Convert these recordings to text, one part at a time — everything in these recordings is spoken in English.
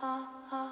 ah, ah.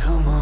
come on.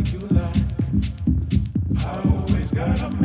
like you like. I always gotta.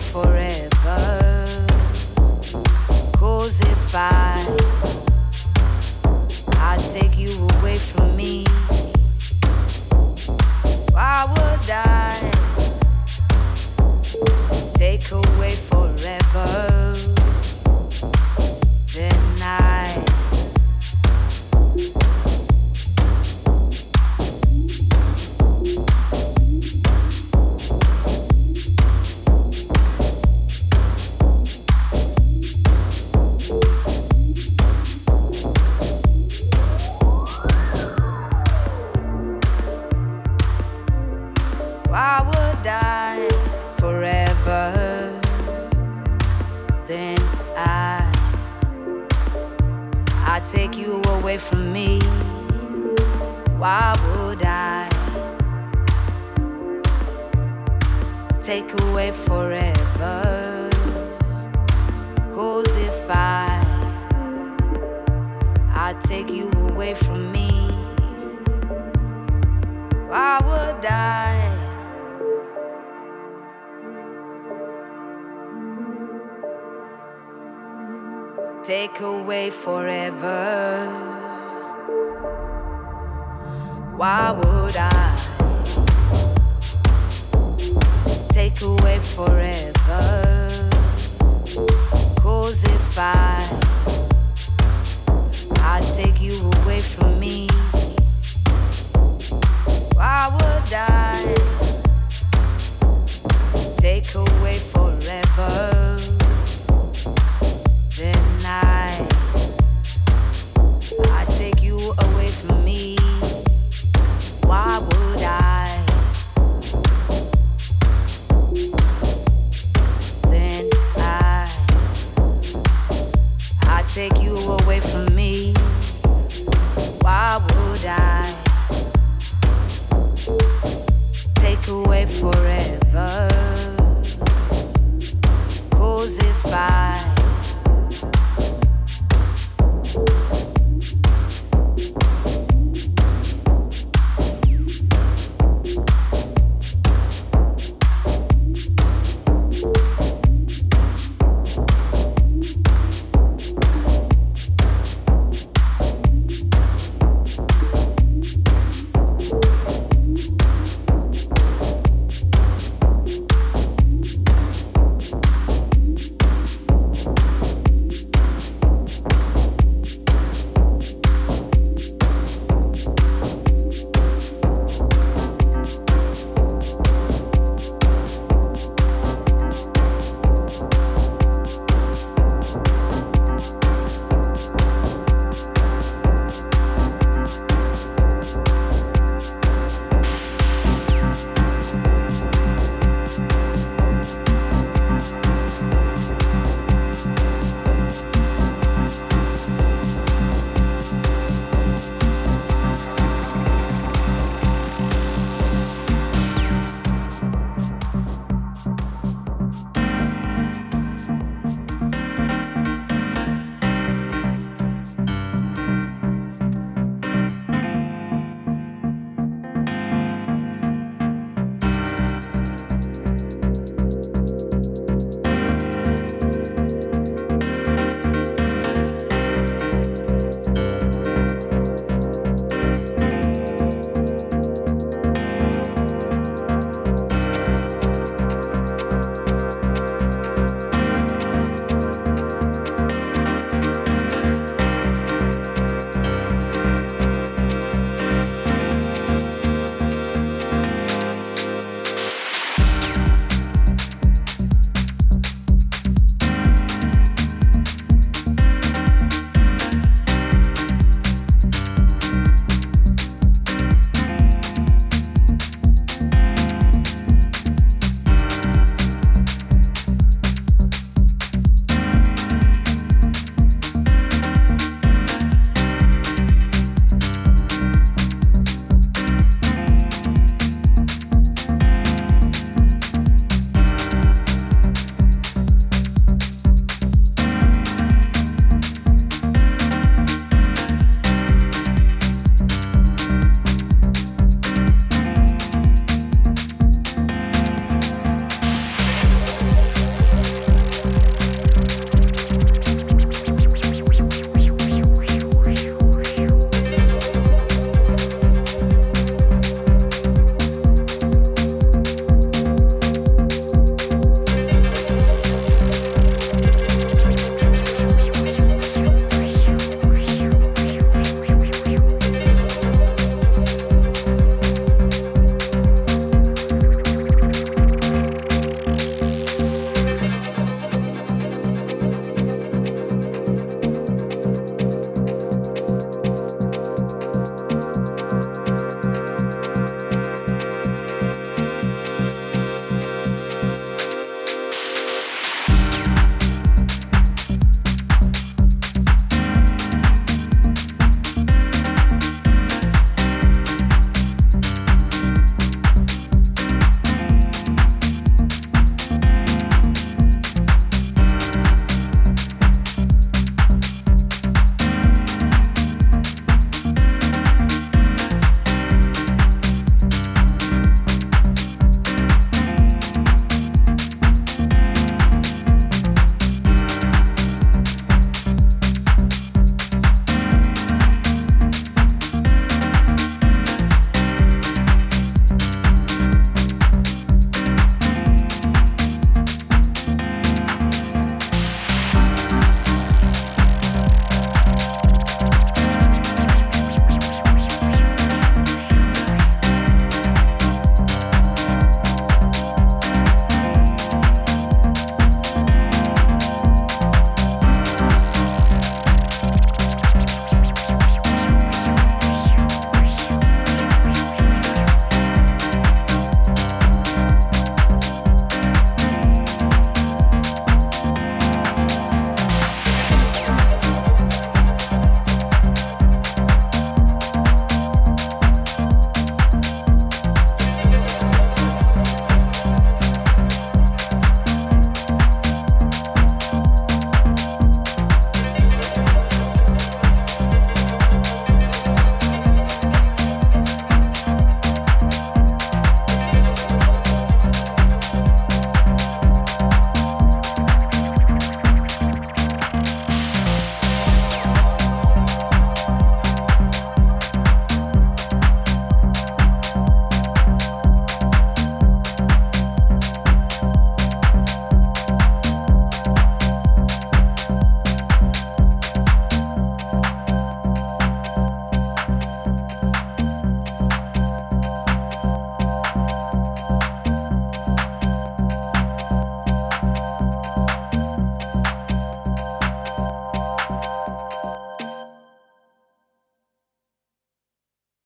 Forever?